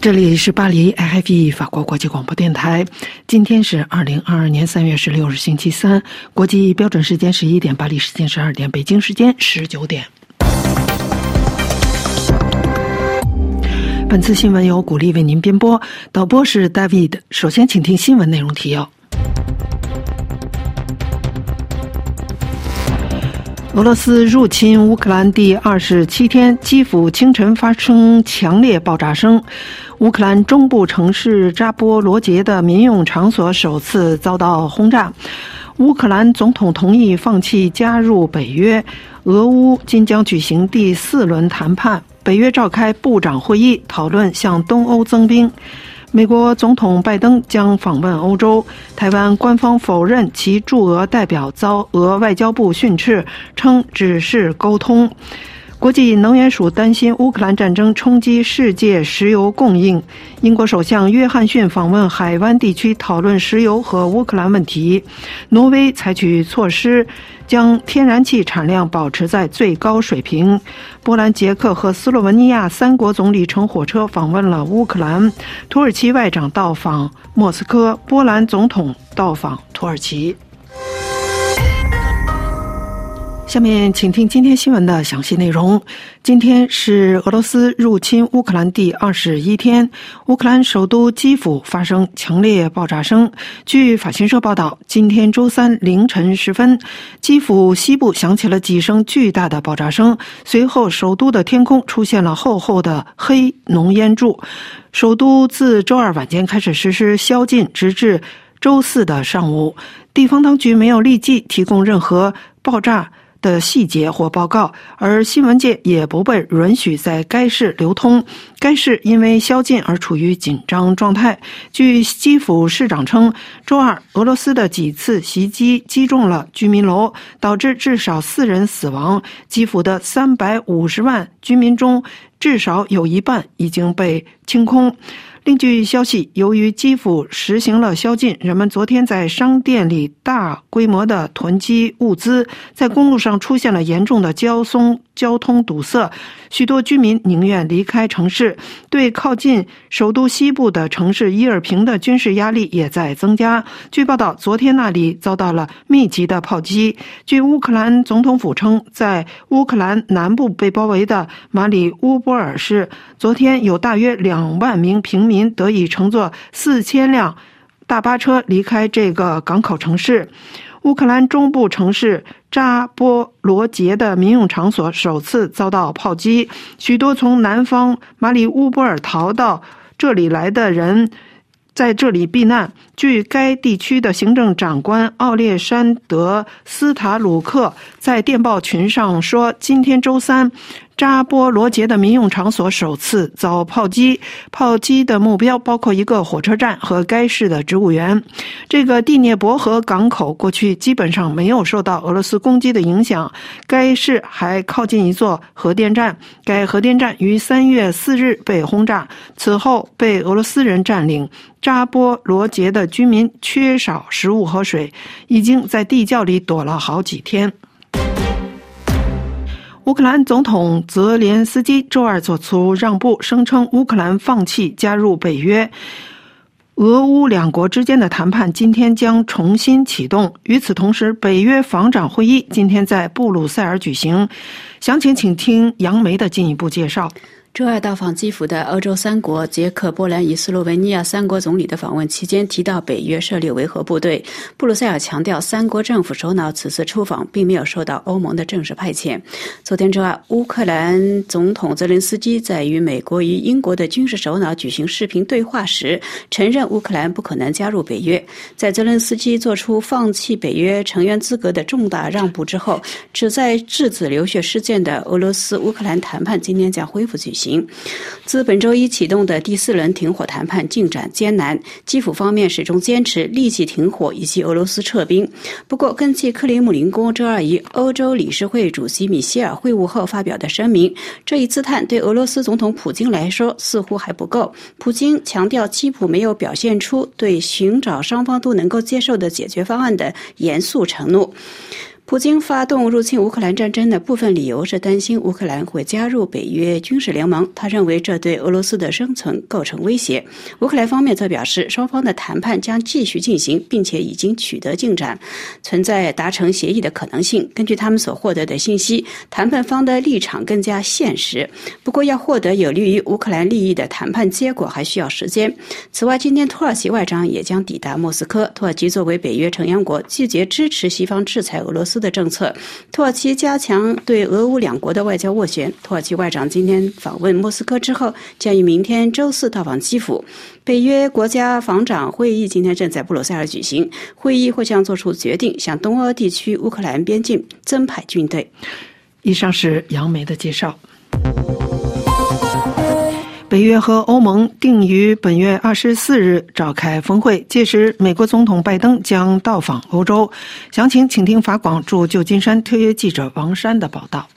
这里是巴黎 IFE 法国国际广播电台。今天是二零二二年三月十六日，星期三，国际标准时间十一点，巴黎时间十二点，北京时间十九点。本次新闻由古丽为您编播，导播是 David。首先，请听新闻内容提要。俄罗斯入侵乌克兰第二十七天，基辅清晨发生强烈爆炸声。乌克兰中部城市扎波罗杰的民用场所首次遭到轰炸。乌克兰总统同意放弃加入北约。俄乌今将举行第四轮谈判。北约召开部长会议，讨论向东欧增兵。美国总统拜登将访问欧洲。台湾官方否认其驻俄代表遭俄外交部训斥，称只是沟通。国际能源署担心乌克兰战争冲击世界石油供应。英国首相约翰逊访问海湾地区，讨论石油和乌克兰问题。挪威采取措施。将天然气产量保持在最高水平。波兰、捷克和斯洛文尼亚三国总理乘火车访问了乌克兰。土耳其外长到访莫斯科，波兰总统到访土耳其。下面请听今天新闻的详细内容。今天是俄罗斯入侵乌克兰第二十一天，乌克兰首都基辅发生强烈爆炸声。据法新社报道，今天周三凌晨时分，基辅西部响起了几声巨大的爆炸声，随后首都的天空出现了厚厚的黑浓烟柱。首都自周二晚间开始实施宵禁，直至周四的上午。地方当局没有立即提供任何爆炸。的细节或报告，而新闻界也不被允许在该市流通。该市因为宵禁而处于紧张状态。据基辅市长称，周二俄罗斯的几次袭击击中了居民楼，导致至少四人死亡。基辅的三百五十万居民中，至少有一半已经被清空。另据消息，由于基辅实行了宵禁，人们昨天在商店里大规模的囤积物资，在公路上出现了严重的交通交通堵塞，许多居民宁愿离开城市。对靠近首都西部的城市伊尔平的军事压力也在增加。据报道，昨天那里遭到了密集的炮击。据乌克兰总统府称，在乌克兰南部被包围的马里乌波尔市，昨天有大约两万名平。民得以乘坐四千辆大巴车离开这个港口城市。乌克兰中部城市扎波罗杰的民用场所首次遭到炮击，许多从南方马里乌波尔逃到这里来的人在这里避难。据该地区的行政长官奥列山德斯塔鲁克在电报群上说：“今天周三。”扎波罗杰的民用场所首次遭炮击，炮击的目标包括一个火车站和该市的植物园。这个第聂伯河港口过去基本上没有受到俄罗斯攻击的影响。该市还靠近一座核电站，该核电站于三月四日被轰炸，此后被俄罗斯人占领。扎波罗杰的居民缺少食物和水，已经在地窖里躲了好几天。乌克兰总统泽连斯基周二做出让步，声称乌克兰放弃加入北约。俄乌两国之间的谈判今天将重新启动。与此同时，北约防长会议今天在布鲁塞尔举行。详情，请听杨梅的进一步介绍。周二到访基辅的欧洲三国捷克、波兰与斯洛文尼亚三国总理的访问期间，提到北约设立维和部队。布鲁塞尔强调，三国政府首脑此次出访并没有受到欧盟的正式派遣。昨天周二，乌克兰总统泽连斯基在与美国与英国的军事首脑举行视频对话时，承认乌克兰不可能加入北约。在泽连斯基做出放弃北约成员资格的重大让步之后，旨在制止流血事件的俄罗斯乌克兰谈判今天将恢复举行。行，自本周一启动的第四轮停火谈判进展艰难，基辅方面始终坚持立即停火以及俄罗斯撤兵。不过，根据克里姆林宫周二与欧洲理事会主席米歇尔会晤后发表的声明，这一姿态对俄罗斯总统普京来说似乎还不够。普京强调，基辅没有表现出对寻找双方都能够接受的解决方案的严肃承诺。普京发动入侵乌克兰战争的部分理由是担心乌克兰会加入北约军事联盟，他认为这对俄罗斯的生存构成威胁。乌克兰方面则表示，双方的谈判将继续进行，并且已经取得进展，存在达成协议的可能性。根据他们所获得的信息，谈判方的立场更加现实。不过，要获得有利于乌克兰利益的谈判结果还需要时间。此外，今天土耳其外长也将抵达莫斯科。土耳其作为北约成员国，拒绝支持西方制裁俄罗斯。的政策，土耳其加强对俄乌两国的外交斡旋。土耳其外长今天访问莫斯科之后，将于明天周四到访基辅。北约国家防长会议今天正在布鲁塞尔举行，会议或将做出决定，向东欧地区乌克兰边境增派军队。以上是杨梅的介绍。北约和欧盟定于本月二十四日召开峰会，届时美国总统拜登将到访欧洲。详情，请听法广驻旧金山特约记者王山的报道。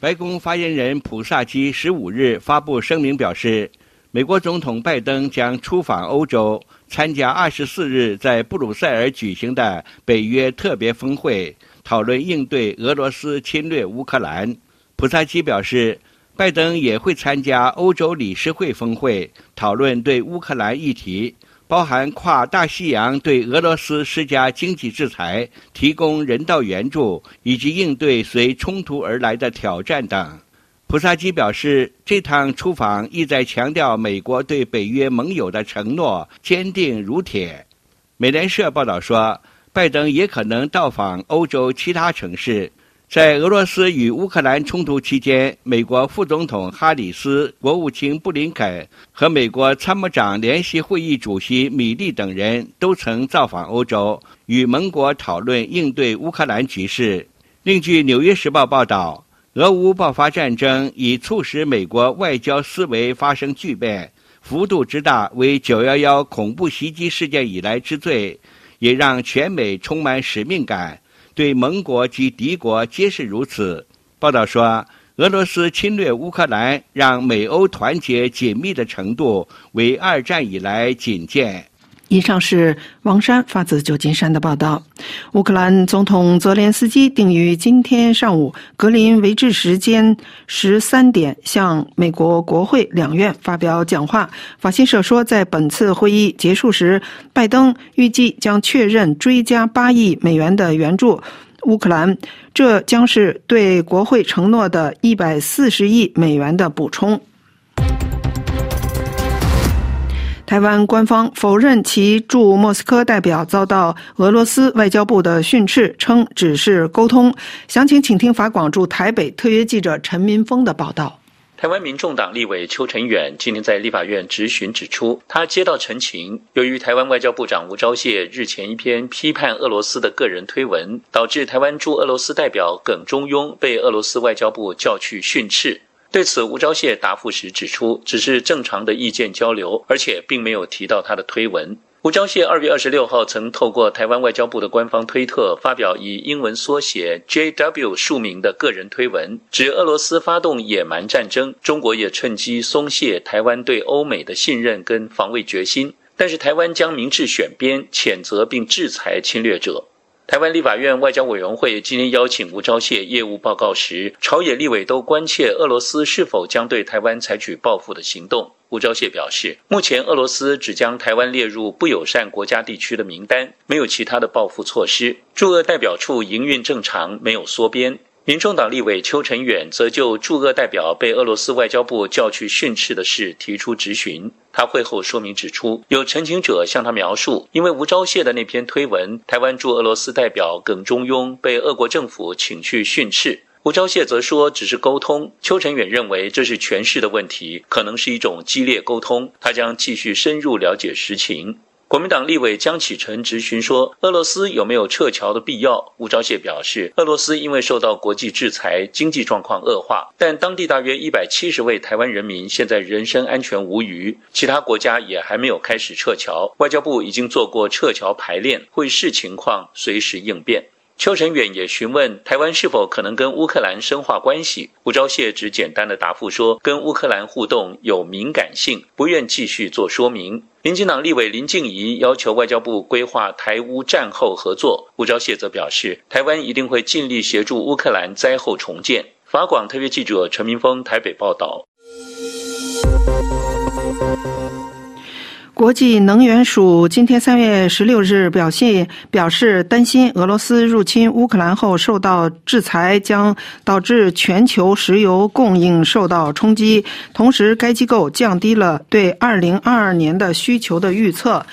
白宫发言人普萨基十五日发布声明表示，美国总统拜登将出访欧洲，参加二十四日在布鲁塞尔举行的北约特别峰会，讨论应对俄罗斯侵略乌克兰。普萨基表示。拜登也会参加欧洲理事会峰会，讨论对乌克兰议题，包含跨大西洋对俄罗斯施加经济制裁、提供人道援助以及应对随冲突而来的挑战等。普萨基表示，这趟出访意在强调美国对北约盟友的承诺坚定如铁。美联社报道说，拜登也可能到访欧洲其他城市。在俄罗斯与乌克兰冲突期间，美国副总统哈里斯、国务卿布林肯和美国参谋长联席会议主席米利等人都曾造访欧洲，与盟国讨论应对乌克兰局势。另据《纽约时报》报道，俄乌爆发战争已促使美国外交思维发生巨变，幅度之大为九幺幺恐怖袭击事件以来之最，也让全美充满使命感。对盟国及敌国皆是如此。报道说，俄罗斯侵略乌克兰，让美欧团结紧密的程度为二战以来仅见。以上是王山发自旧金山的报道。乌克兰总统泽连斯基定于今天上午格林维治时间十三点向美国国会两院发表讲话。法新社说，在本次会议结束时，拜登预计将确认追加八亿美元的援助乌克兰，这将是对国会承诺的一百四十亿美元的补充。台湾官方否认其驻莫斯科代表遭到俄罗斯外交部的训斥，称只是沟通。详情，请听法广驻台北特约记者陈民峰的报道。台湾民众党立委邱成远今天在立法院质询指出，他接到陈情，由于台湾外交部长吴钊燮日前一篇批判俄罗斯的个人推文，导致台湾驻俄罗斯代表耿中庸被俄罗斯外交部叫去训斥。对此，吴钊燮答复时指出，只是正常的意见交流，而且并没有提到他的推文。吴钊燮二月二十六号曾透过台湾外交部的官方推特发表以英文缩写 JW 署名的个人推文，指俄罗斯发动野蛮战争，中国也趁机松懈台湾对欧美的信任跟防卫决心，但是台湾将明智选边，谴责并制裁侵略者。台湾立法院外交委员会今天邀请吴钊燮业务报告时，朝野立委都关切俄罗斯是否将对台湾采取报复的行动。吴钊燮表示，目前俄罗斯只将台湾列入不友善国家地区的名单，没有其他的报复措施。驻俄代表处营运正常，没有缩编。民众党立委邱成远则就驻俄代表被俄罗斯外交部叫去训斥的事提出质询。他会后说明指出，有陈情者向他描述，因为吴钊燮的那篇推文，台湾驻俄罗斯代表耿中庸被俄国政府请去训斥。吴钊燮则说只是沟通。邱成远认为这是诠释的问题，可能是一种激烈沟通。他将继续深入了解实情。国民党立委江启臣质询说：“俄罗斯有没有撤侨的必要？”吴钊燮表示：“俄罗斯因为受到国际制裁，经济状况恶化，但当地大约一百七十位台湾人民现在人身安全无虞，其他国家也还没有开始撤侨。外交部已经做过撤侨排练，会视情况随时应变。”邱成远也询问台湾是否可能跟乌克兰深化关系，吴钊燮只简单的答复说，跟乌克兰互动有敏感性，不愿继续做说明。民进党立委林静怡要求外交部规划台乌战后合作，吴钊燮则表示，台湾一定会尽力协助乌克兰灾后重建。法广特约记者陈明峰台北报道。国际能源署今天三月十六日表现表示，担心俄罗斯入侵乌克兰后受到制裁将导致全球石油供应受到冲击。同时，该机构降低了对二零二二年的需求的预测。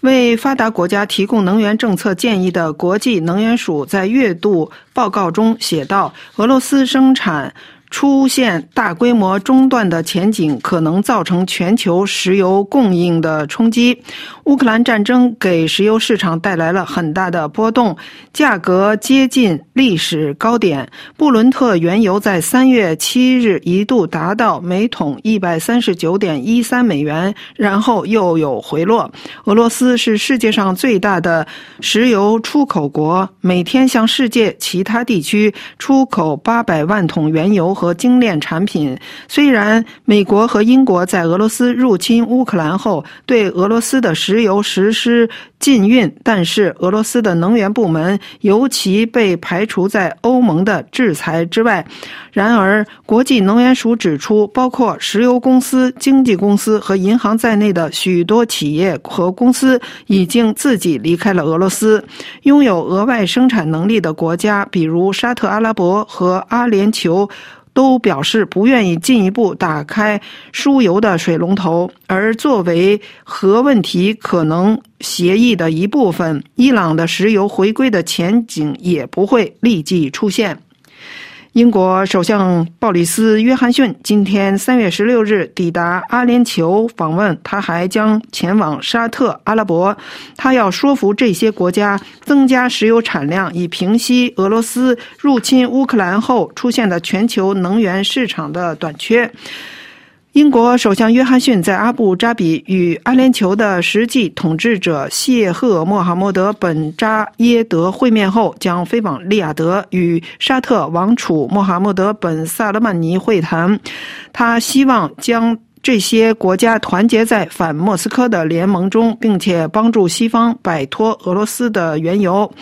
为发达国家提供能源政策建议的国际能源署在月度报告中写道：“俄罗斯生产。”出现大规模中断的前景，可能造成全球石油供应的冲击。乌克兰战争给石油市场带来了很大的波动，价格接近历史高点。布伦特原油在三月七日一度达到每桶一百三十九点一三美元，然后又有回落。俄罗斯是世界上最大的石油出口国，每天向世界其他地区出口八百万桶原油。和精炼产品。虽然美国和英国在俄罗斯入侵乌克兰后对俄罗斯的石油实施禁运，但是俄罗斯的能源部门尤其被排除在欧盟的制裁之外。然而，国际能源署指出，包括石油公司、经纪公司和银行在内的许多企业和公司已经自己离开了俄罗斯。拥有额外生产能力的国家，比如沙特阿拉伯和阿联酋。都表示不愿意进一步打开输油的水龙头，而作为核问题可能协议的一部分，伊朗的石油回归的前景也不会立即出现。英国首相鲍里斯·约翰逊今天三月十六日抵达阿联酋访问，他还将前往沙特阿拉伯。他要说服这些国家增加石油产量，以平息俄罗斯入侵乌克兰后出现的全球能源市场的短缺。英国首相约翰逊在阿布扎比与阿联酋的实际统治者谢赫穆罕默德本扎耶德会面后，将飞往利雅得与沙特王储穆罕默德本萨勒曼尼会谈。他希望将这些国家团结在反莫斯科的联盟中，并且帮助西方摆脱俄罗斯的原油。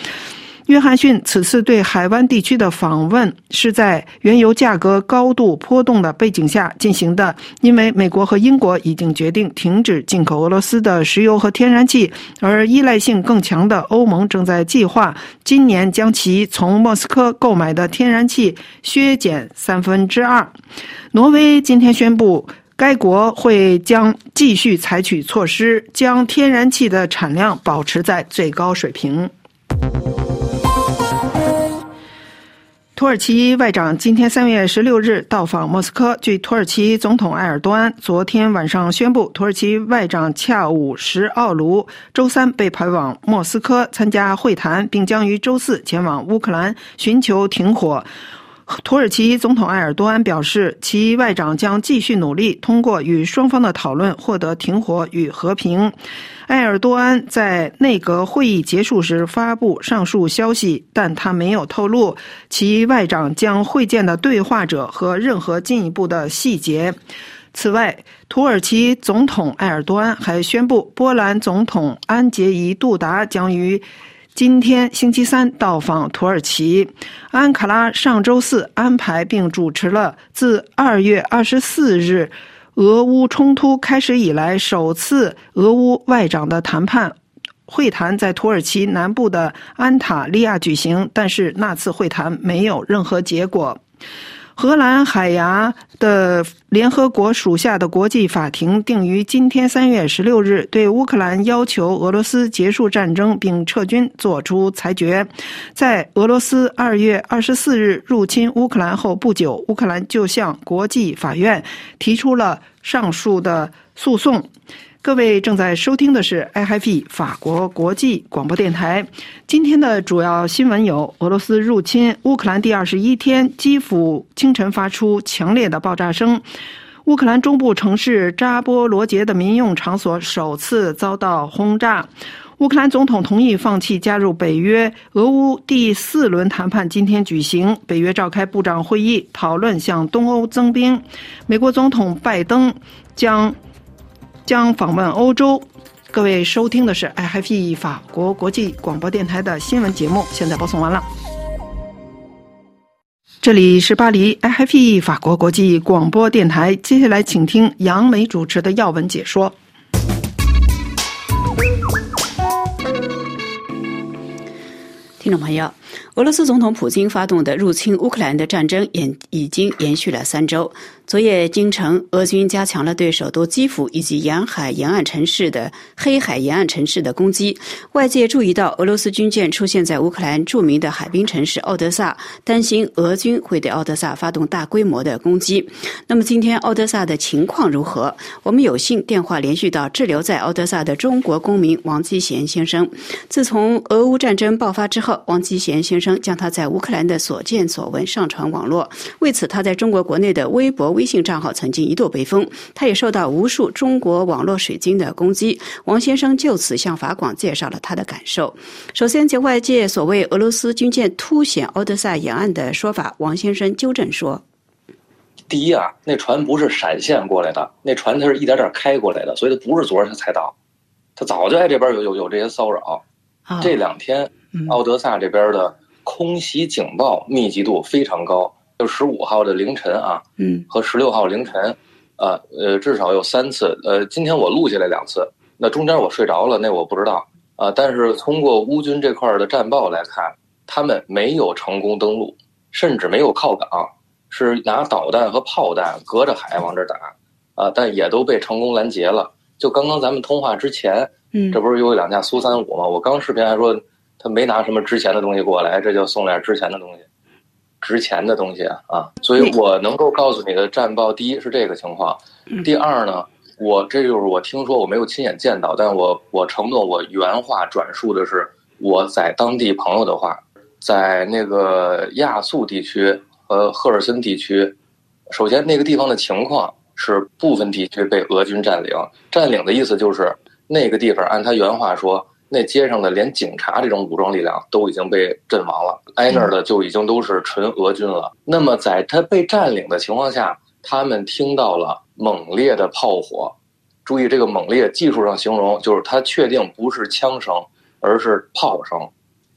约翰逊此次对海湾地区的访问是在原油价格高度波动的背景下进行的，因为美国和英国已经决定停止进口俄罗斯的石油和天然气，而依赖性更强的欧盟正在计划今年将其从莫斯科购买的天然气削减三分之二。挪威今天宣布，该国会将继续采取措施，将天然气的产量保持在最高水平。土耳其外长今天三月十六日到访莫斯科。据土耳其总统埃尔多安昨天晚上宣布，土耳其外长恰武什奥卢周三被派往莫斯科参加会谈，并将于周四前往乌克兰寻求停火。土耳其总统埃尔多安表示，其外长将继续努力，通过与双方的讨论获得停火与和平。埃尔多安在内阁会议结束时发布上述消息，但他没有透露其外长将会见的对话者和任何进一步的细节。此外，土耳其总统埃尔多安还宣布，波兰总统安杰伊杜达将于。今天星期三到访土耳其，安卡拉上周四安排并主持了自二月二十四日俄乌冲突开始以来首次俄乌外长的谈判会谈，在土耳其南部的安塔利亚举行，但是那次会谈没有任何结果。荷兰海牙的联合国属下的国际法庭定于今天三月十六日对乌克兰要求俄罗斯结束战争并撤军作出裁决。在俄罗斯二月二十四日入侵乌克兰后不久，乌克兰就向国际法院提出了上述的诉讼。各位正在收听的是 IFP 法国国际广播电台。今天的主要新闻有：俄罗斯入侵乌克兰第二十一天，基辅清晨发出强烈的爆炸声；乌克兰中部城市扎波罗杰的民用场所首次遭到轰炸；乌克兰总统同意放弃加入北约，俄乌第四轮谈判今天举行，北约召开部长会议，讨论向东欧增兵。美国总统拜登将将访问欧洲。各位收听的是 IFE 法国国际广播电台的新闻节目，现在播送完了。这里是巴黎 IFE 法国国际广播电台，接下来请听杨梅主持的要闻解说。听众朋友，俄罗斯总统普京发动的入侵乌克兰的战争也已经延续了三周。昨夜京城，俄军加强了对首都基辅以及沿海沿岸城市的黑海沿岸城市的攻击。外界注意到俄罗斯军舰出现在乌克兰著名的海滨城市奥德萨，担心俄军会对奥德萨发动大规模的攻击。那么今天奥德萨的情况如何？我们有幸电话连续到滞留在奥德萨的中国公民王基贤先生。自从俄乌战争爆发之后，王基贤先生将他在乌克兰的所见所闻上传网络。为此，他在中国国内的微博微。信账号曾经一度被封，他也受到无数中国网络水军的攻击。王先生就此向法广介绍了他的感受。首先，就外界所谓俄罗斯军舰突显奥德萨沿岸的说法，王先生纠正说：“第一啊，那船不是闪现过来的，那船它是一点点开过来的，所以它不是昨儿它才到，它早就在这边有有有这些骚扰。这两天，奥德萨这边的空袭警报密集度非常高。”就十五号的凌晨啊，嗯，和十六号凌晨，呃，呃，至少有三次。呃，今天我录下来两次，那中间我睡着了，那我不知道啊。但是通过乌军这块的战报来看，他们没有成功登陆，甚至没有靠港，是拿导弹和炮弹隔着海往这打，啊，但也都被成功拦截了。就刚刚咱们通话之前，嗯，这不是有两架苏三五吗？我刚视频还说他没拿什么值钱的东西过来，这就送点值钱的东西。值钱的东西啊，所以我能够告诉你的战报，第一是这个情况，第二呢，我这就是我听说，我没有亲眼见到，但我我承诺我原话转述的是我在当地朋友的话，在那个亚速地区和赫尔森地区，首先那个地方的情况是部分地区被俄军占领，占领的意思就是那个地方按他原话说。那街上的连警察这种武装力量都已经被阵亡了，挨那儿的就已经都是纯俄军了。那么在他被占领的情况下，他们听到了猛烈的炮火。注意这个猛烈，技术上形容就是他确定不是枪声，而是炮声。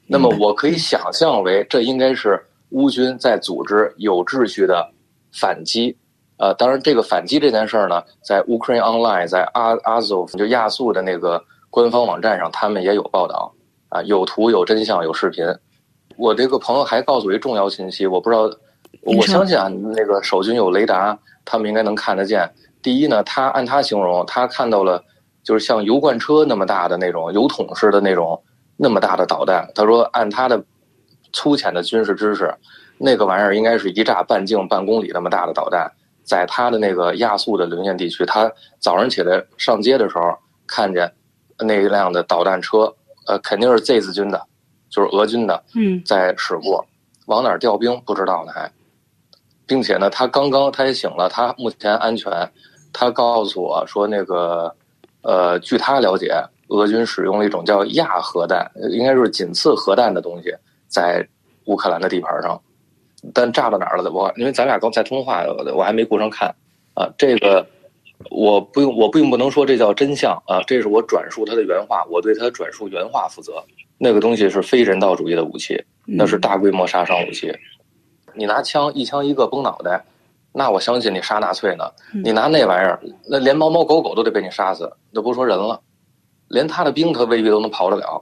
那么我可以想象为，这应该是乌军在组织有秩序的反击。呃，当然这个反击这件事儿呢，在 Ukraine Online，在阿阿祖就亚速的那个。官方网站上，他们也有报道，啊，有图、有真相、有视频。我这个朋友还告诉我一重要信息，我不知道，我相信啊，那个守军有雷达，他们应该能看得见。第一呢，他按他形容，他看到了就是像油罐车那么大的那种油桶似的那种那么大的导弹。他说，按他的粗浅的军事知识，那个玩意儿应该是一炸半径半公里那么大的导弹，在他的那个亚速的沦陷地区，他早上起来上街的时候看见。那一辆的导弹车，呃，肯定是 Z 字军的，就是俄军的，嗯，在驶过，往哪儿调兵不知道呢还，并且呢，他刚刚他也醒了，他目前安全，他告诉我说那个，呃，据他了解，俄军使用了一种叫亚核弹，应该是仅次核弹的东西，在乌克兰的地盘上，但炸到哪儿了？我因为咱俩刚才通话，我还没顾上看，啊，这个。我不用，我并不能说这叫真相啊，这是我转述他的原话，我对他转述原话负责。那个东西是非人道主义的武器，那是大规模杀伤武器。你拿枪一枪一个崩脑袋，那我相信你杀纳粹呢。你拿那玩意儿，那连猫猫狗狗都得被你杀死，都不说人了，连他的兵他未必都能跑得了。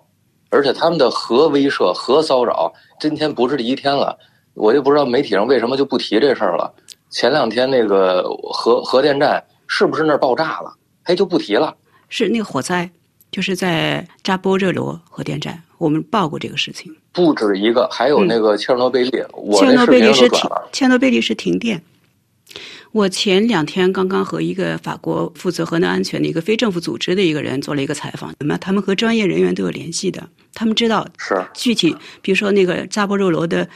而且他们的核威慑、核骚扰，今天不是第一天了，我就不知道媒体上为什么就不提这事儿了。前两天那个核核电站。是不是那儿爆炸了？哎，就不提了。是那个火灾，就是在扎波热罗核电站，我们报过这个事情。不止一个，还有那个切尔诺贝利，我切尔诺贝利是停，切尔诺贝利是停电。我前两天刚刚和一个法国负责核能安全的一个非政府组织的一个人做了一个采访，那么他们和专业人员都有联系的，他们知道是具体，比如说那个扎波热罗的，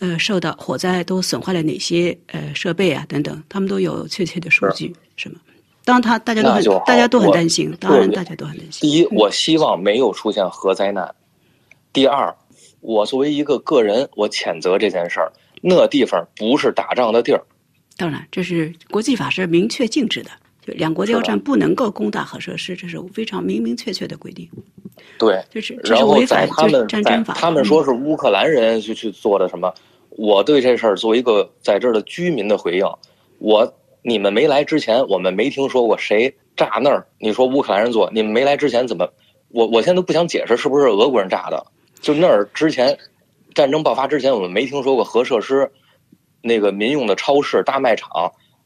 呃，受到火灾都损坏了哪些呃设备啊等等，他们都有确切的数据，是吗？当然他大家都很大家都很担心，当然大家都很担心。第一，我希望没有出现核灾难；第二，我作为一个个人，我谴责这件事儿。那地方不是打仗的地儿，当然，这是国际法是明确禁止的，就两国交战不能够攻打核设施，这是非常明明确确的规定。对。就是然后在他们战争法。他们说是乌克兰人去去做的什么？我对这事儿作为一个在这儿的居民的回应，我你们没来之前，我们没听说过谁炸那儿。你说乌克兰人做，你们没来之前怎么？我我现在都不想解释是不是俄国人炸的，就那儿之前战争爆发之前，我们没听说过核设施、那个民用的超市、大卖场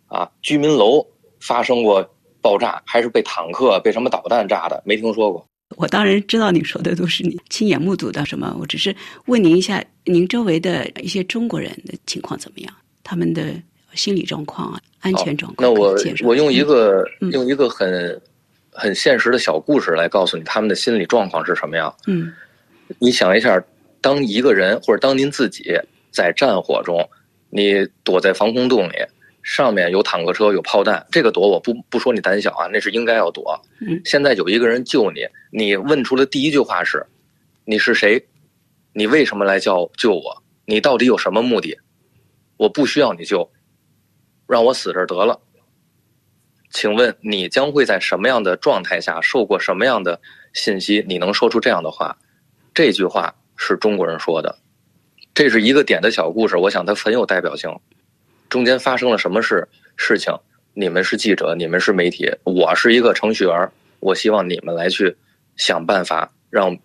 啊、居民楼发生过爆炸，还是被坦克、被什么导弹炸的，没听说过。我当然知道你说的都是你亲眼目睹的什么，我只是问您一下，您周围的一些中国人的情况怎么样？他们的心理状况啊，安全状况那我我用一个、嗯用一个很很现实的小故事来告诉你他们的心理状况是什么样。嗯你想一下，当一个人或者当您自己在战火中，你躲在防空洞里，上面有坦克车有炮弹，这个躲我不不说你胆小啊，那是应该要躲。嗯现在有一个人救你，你问出的第一句话是：“你是谁？你为什么来叫救我？你到底有什么目的？我不需要你救，让我死这儿得了。”请问你将会在什么样的状态下受过什么样的信息？你能说出这样的话？这句话是中国人说的，这是一个点的小故事，我想它很有代表性。中间发生了什么事事情？你们是记者，你们是媒体，我是一个程序员，我希望你们来去想办法让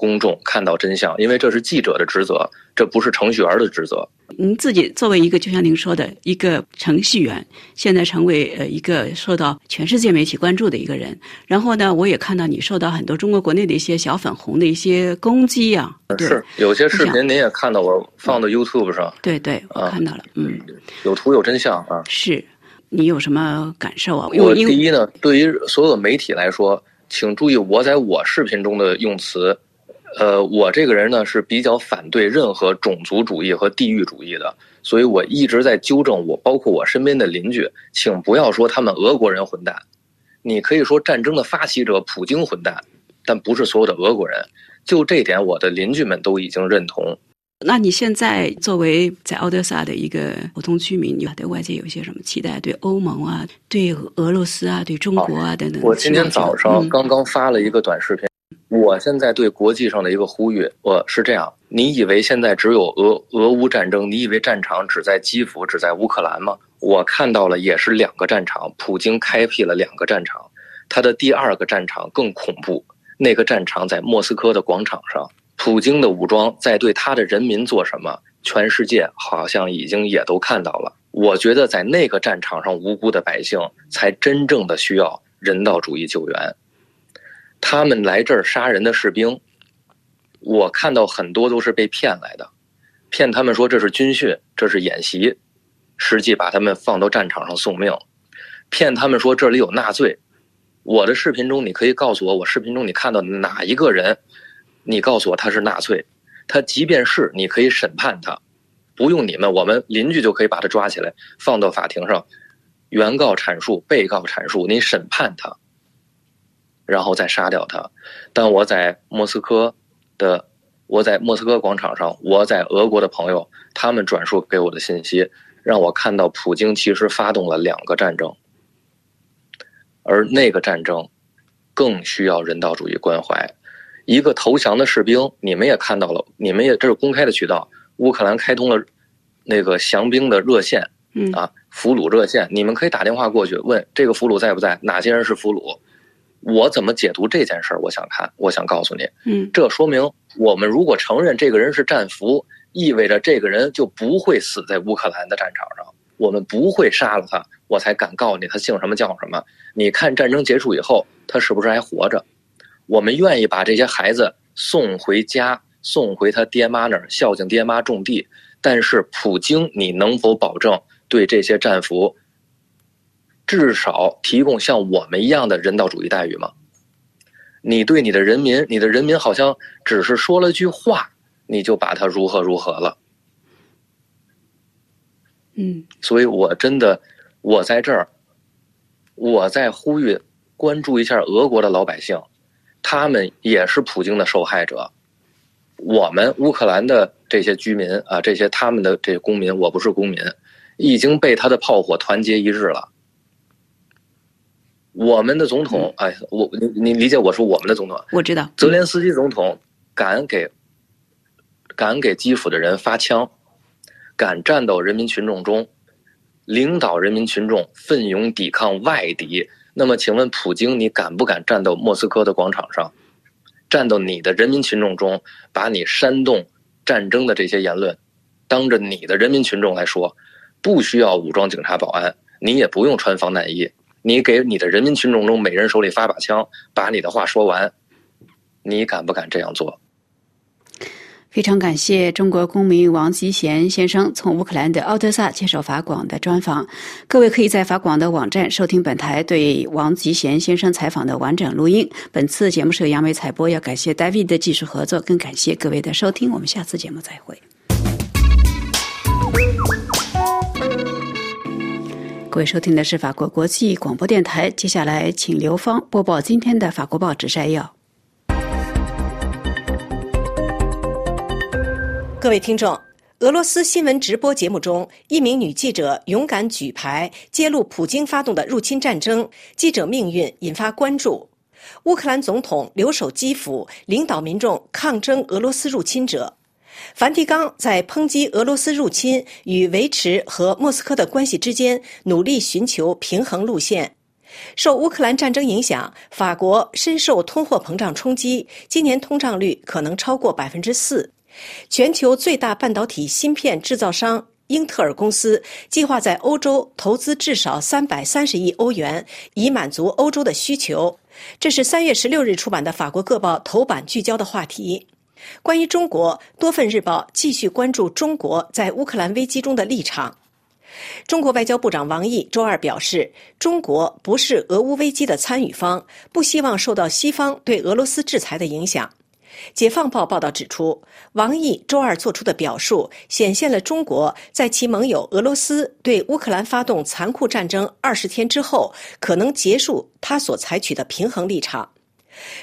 公众看到真相，因为这是记者的职责，这不是程序员的职责。您自己作为一个，就像您说的一个程序员，现在成为呃一个受到全世界媒体关注的一个人。然后呢，我也看到你受到很多中国国内的一些小粉红的一些攻击啊。是有些视频您也看到，我放到 YouTube 上，对对，我啊看到了，嗯，有图有真相啊。是。你有什么感受啊？我第一呢，对于所有媒体来说，请注意我在我视频中的用词。呃，我这个人呢是比较反对任何种族主义和地域主义的，所以我一直在纠正我，包括我身边的邻居，请不要说他们俄国人混蛋，你可以说战争的发起者普京混蛋，但不是所有的俄国人。就这点，我的邻居们都已经认同。那你现在作为在奥德萨的一个普通居民，你对外界有一些什么期待？对欧盟啊，对俄罗斯啊，对中国啊等等。我今天早上嗯刚刚发了一个短视频，我现在对国际上的一个呼吁，我是这样：你以为现在只有俄俄乌战争？你以为战场只在基辅、只在乌克兰吗？我看到了，也是两个战场，普京开辟了两个战场，他的第二个战场更恐怖，那个战场在莫斯科的广场上，普京的武装在对他的人民做什么？全世界好像已经也都看到了。我觉得在那个战场上，无辜的百姓才真正的需要人道主义救援。他们来这儿杀人的士兵，我看到很多都是被骗来的，骗他们说这是军训，这是演习，实际把他们放到战场上送命，骗他们说这里有纳粹。我的视频中，你可以告诉我，我视频中你看到哪一个人，你告诉我他是纳粹，他即便是，你可以审判他，不用你们，我们邻居就可以把他抓起来，放到法庭上，原告阐述，被告阐述，你审判他。然后再杀掉他。但我在莫斯科的，我在莫斯科广场上，我在俄国的朋友，他们转述给我的信息，让我看到普京其实发动了两个战争，而那个战争更需要人道主义关怀。一个投降的士兵，你们也看到了，你们也这是公开的渠道，乌克兰开通了那个降兵的热线嗯啊，俘虏热线，你们可以打电话过去问这个俘虏在不在，哪些人是俘虏。我怎么解读这件事儿？我想看，我想告诉你，嗯这说明我们如果承认这个人是战俘，意味着这个人就不会死在乌克兰的战场上，我们不会杀了他，我才敢告诉你他姓什么叫什么。你看战争结束以后，他是不是还活着？我们愿意把这些孩子送回家，送回他爹妈那儿孝敬爹妈种地。但是普京，你能否保证对这些战俘至少提供像我们一样的人道主义待遇吗？你对你的人民，你的人民好像只是说了句话，你就把他如何如何了。嗯所以我真的，我在这儿，我在呼吁关注一下俄国的老百姓，他们也是普京的受害者。我们乌克兰的这些居民啊，这些他们的这些公民，我不是公民，已经被他的炮火团结一致了。我们的总统，哎，我你你理解我说我们的总统，我知道，泽连斯基总统敢给敢给基辅的人发枪，敢站到人民群众中，领导人民群众奋勇抵抗外敌。那么，请问普京，你敢不敢站到莫斯科的广场上，站到你的人民群众中，把你煽动战争的这些言论，当着你的人民群众来说，不需要武装警察保安，你也不用穿防弹衣。你给你的人民群众中每人手里发把枪，把你的话说完，你敢不敢这样做？非常感谢中国公民王吉贤先生从乌克兰的奥德萨接受法广的专访。各位可以在法广的网站收听本台对王吉贤先生采访的完整录音。本次节目是由杨梅采播，要感谢 David 的技术合作，更感谢各位的收听。我们下次节目再会。各位收听的是法国国际广播电台。接下来，请刘芳播报今天的法国报纸摘要。各位听众，俄罗斯新闻直播节目中，一名女记者勇敢举牌揭露普京发动的入侵战争，记者命运引发关注。乌克兰总统留守基辅，领导民众抗争俄罗斯入侵者。梵蒂冈在抨击俄罗斯入侵与维持和莫斯科的关系之间努力寻求平衡路线。受乌克兰战争影响，法国深受通货膨胀冲击，今年通胀率可能超过百分之四。全球最大半导体芯片制造商英特尔公司计划在欧洲投资至少三百三十亿欧元，以满足欧洲的需求。这是三月十六日出版的法国各报头版聚焦的话题。关于中国，多份日报继续关注中国在乌克兰危机中的立场。中国外交部长王毅周二表示，中国不是俄乌危机的参与方，不希望受到西方对俄罗斯制裁的影响。解放报报道指出，王毅周二作出的表述显现了中国在其盟友俄罗斯对乌克兰发动残酷战争二十天之后，可能结束他所采取的平衡立场。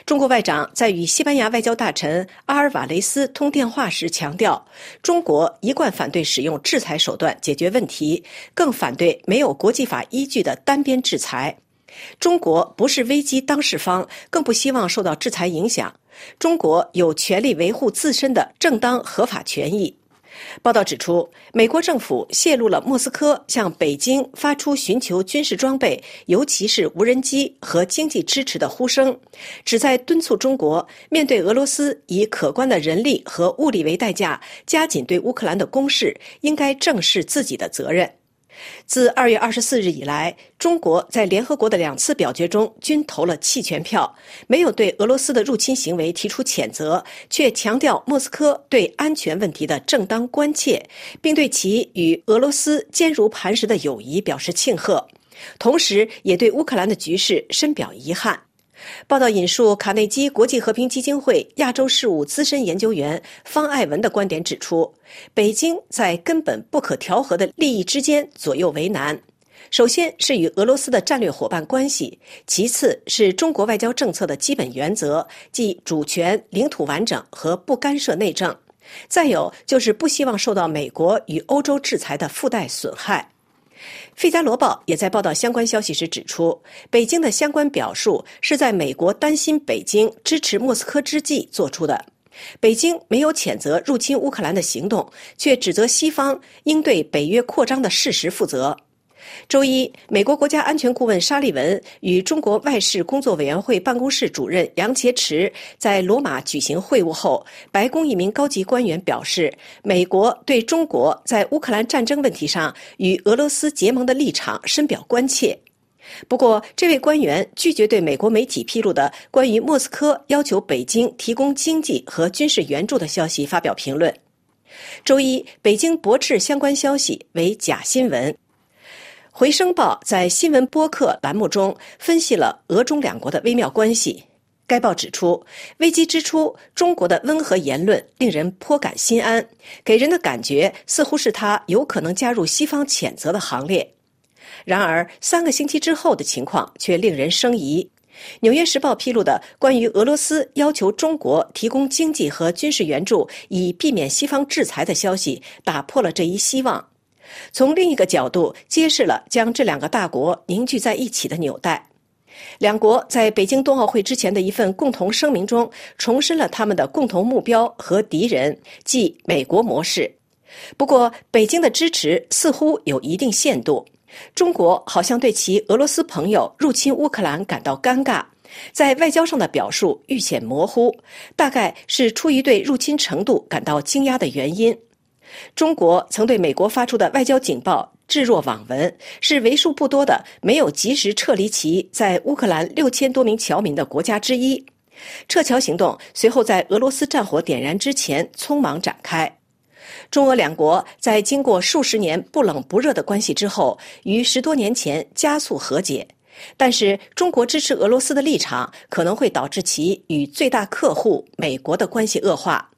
中国外长在与西班牙外交大臣阿尔瓦雷斯通电话时强调，中国一贯反对使用制裁手段解决问题，更反对没有国际法依据的单边制裁。中国不是危机当事方，更不希望受到制裁影响。中国有权利维护自身的正当合法权益。报道指出，美国政府泄露了莫斯科向北京发出寻求军事装备，尤其是无人机和经济支持的呼声，旨在敦促中国面对俄罗斯以可观的人力和物力为代价加紧对乌克兰的攻势，应该正视自己的责任。自二月二十四日以来，中国在联合国的两次表决中均投了弃权票，没有对俄罗斯的入侵行为提出谴责，却强调莫斯科对安全问题的正当关切，并对其与俄罗斯坚如磐石的友谊表示庆贺，同时也对乌克兰的局势深表遗憾。报道引述卡内基国际和平基金会亚洲事务资深研究员方爱文的观点指出，北京在根本不可调和的利益之间左右为难。首先是与俄罗斯的战略伙伴关系，其次是中国外交政策的基本原则，即主权、领土完整和不干涉内政。再有就是不希望受到美国与欧洲制裁的附带损害。《费加罗报》也在报道相关消息时指出，北京的相关表述是在美国担心北京支持莫斯科之际做出的。北京没有谴责入侵乌克兰的行动，却指责西方应对北约扩张的事实负责。周一，美国国家安全顾问沙利文与中国外事工作委员会办公室主任杨洁篪在罗马举行会晤后，白宫一名高级官员表示，美国对中国在乌克兰战争问题上与俄罗斯结盟的立场深表关切。不过，这位官员拒绝对美国媒体披露的关于莫斯科要求北京提供经济和军事援助的消息发表评论。周一，北京驳斥相关消息为假新闻。回声报在新闻播客栏目中分析了俄中两国的微妙关系。该报指出，危机之初，中国的温和言论令人颇感心安，给人的感觉似乎是他有可能加入西方谴责的行列。然而，三个星期之后的情况却令人生疑。《纽约时报》披露的关于俄罗斯要求中国提供经济和军事援助以避免西方制裁的消息，打破了这一希望。从另一个角度，揭示了将这两个大国凝聚在一起的纽带。两国在北京冬奥会之前的一份共同声明中，重申了他们的共同目标和敌人，即美国模式。不过，北京的支持似乎有一定限度。中国好像对其俄罗斯朋友入侵乌克兰感到尴尬，在外交上的表述愈显模糊，大概是出于对入侵程度感到惊讶的原因。中国曾对美国发出的外交警报置若罔闻，是为数不多的没有及时撤离其在乌克兰六千多名侨民的国家之一。撤侨行动随后在俄罗斯战火点燃之前匆忙展开。中俄两国在经过数十年不冷不热的关系之后，于十多年前加速和解。但是，中国支持俄罗斯的立场可能会导致其与最大客户美国的关系恶化。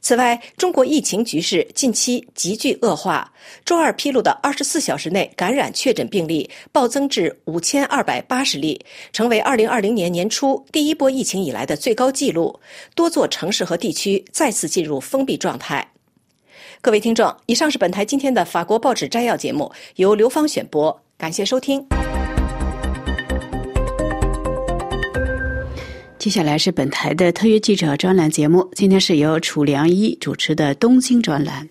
此外，中国疫情局势近期急剧恶化。周二披露的二十四小时内感染确诊病例暴增至五千二百八十例，成为二零二零年年初第一波疫情以来的最高纪录。多座城市和地区再次进入封闭状态。各位听众，以上是本台今天的法国报纸摘要节目，由刘芳选播，感谢收听。接下来是本台的特约记者专栏节目，今天是由楚良一主持的东京专栏。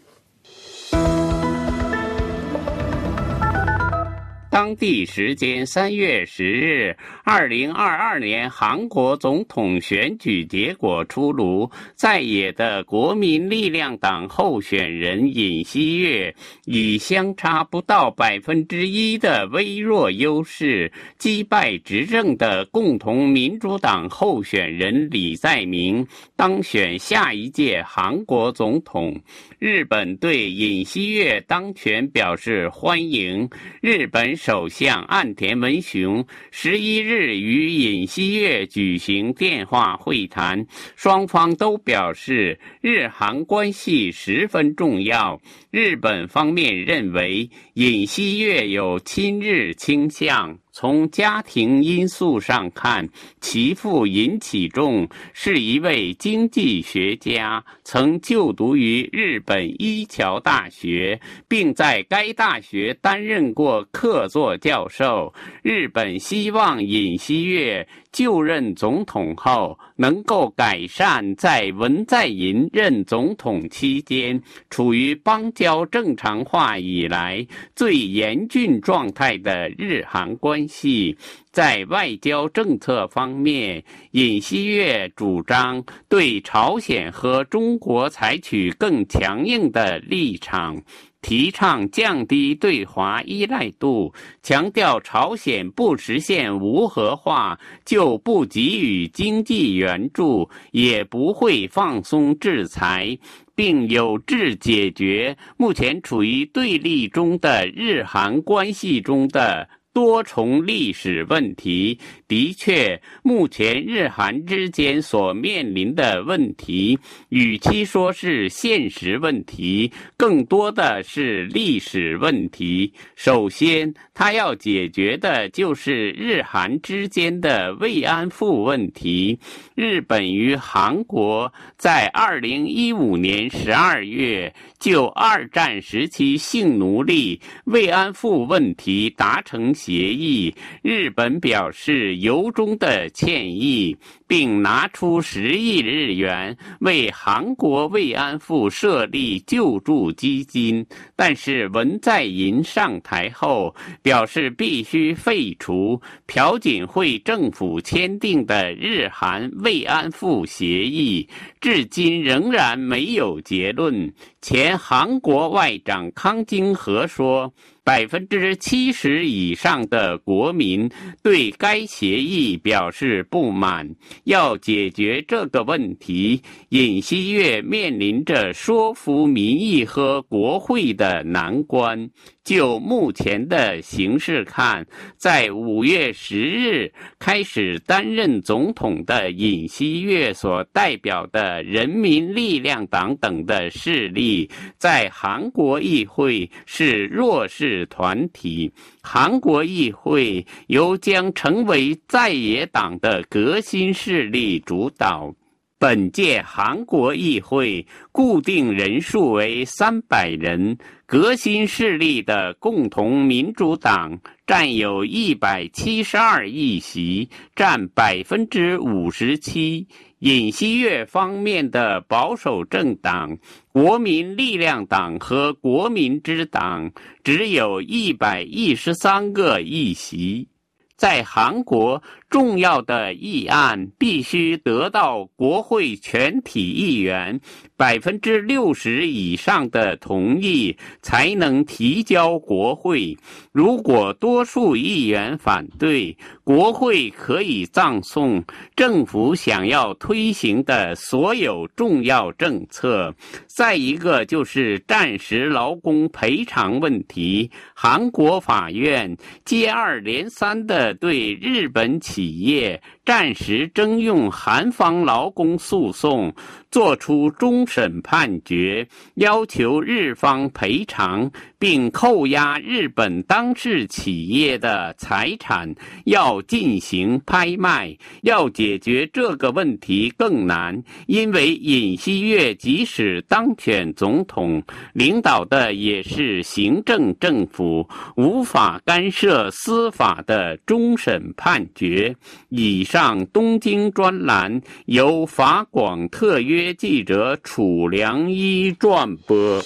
当地时间三月十日，二零二二年韩国总统选举结果出炉，在野的国民力量党候选人尹锡悦以相差不到百分之一的微弱优势击败执政的共同民主党候选人李在明，当选下一届韩国总统。日本对尹锡悦当选表示欢迎。日本。首相岸田文雄十一日与尹锡悦举行电话会谈，双方都表示日韩关系十分重要。日本方面认为尹锡悦有亲日倾向。从家庭因素上看，其父尹启仲是一位经济学家，曾就读于日本一桥大学，并在该大学担任过客座教授。日本希望尹锡悦。就任总统后，能够改善在文在寅任总统期间处于邦交正常化以来最严峻状态的日韩关系。在外交政策方面，尹锡悦主张对朝鲜和中国采取更强硬的立场。提倡降低对华依赖度，强调朝鲜不实现无核化就不给予经济援助，也不会放松制裁，并有志解决目前处于对立中的日韩关系中的。多重历史问题的确，目前日韩之间所面临的问题，与其说是现实问题，更多的是历史问题。首先，他要解决的就是日韩之间的慰安妇问题。日本与韩国在二零一五年十二月就二战时期性奴隶慰安妇问题达成。协议，日本表示由衷的歉意，并拿出十亿日元为韩国慰安妇设立救助基金。但是文在寅上台后表示，必须废除朴槿惠政府签订的日韩慰安妇协议，至今仍然没有结论。前韩国外长康京和说。百分之七十以上的国民对该协议表示不满，要解决这个问题，尹锡悦面临着说服民意和国会的难关。就目前的形势看，在五月十日开始担任总统的尹锡悦所代表的人民力量党等的势力，在韩国议会是弱势团体。韩国议会由将成为在野党的革新势力主导。本届韩国议会固定人数为三百人，革新势力的共同民主党占有一百七十二议席，占百分之五十七。尹锡悦方面的保守政党国民力量党和国民之党只有一百一十三个议席，在韩国。重要的议案必须得到国会全体议员百分之六十以上的同意，才能提交国会。如果多数议员反对，国会可以葬送政府想要推行的所有重要政策。再一个就是战时劳工赔偿问题，韩国法院接二连三的对日本企。企业暂时征用韩方劳工诉讼，作出终审判决，要求日方赔偿，并扣押日本当事企业的财产，要进行拍卖。要解决这个问题更难，因为尹锡悦即使当选总统，领导的也是行政政府，无法干涉司法的终审判决。以上东京专栏由法广特约记者楚良一转播。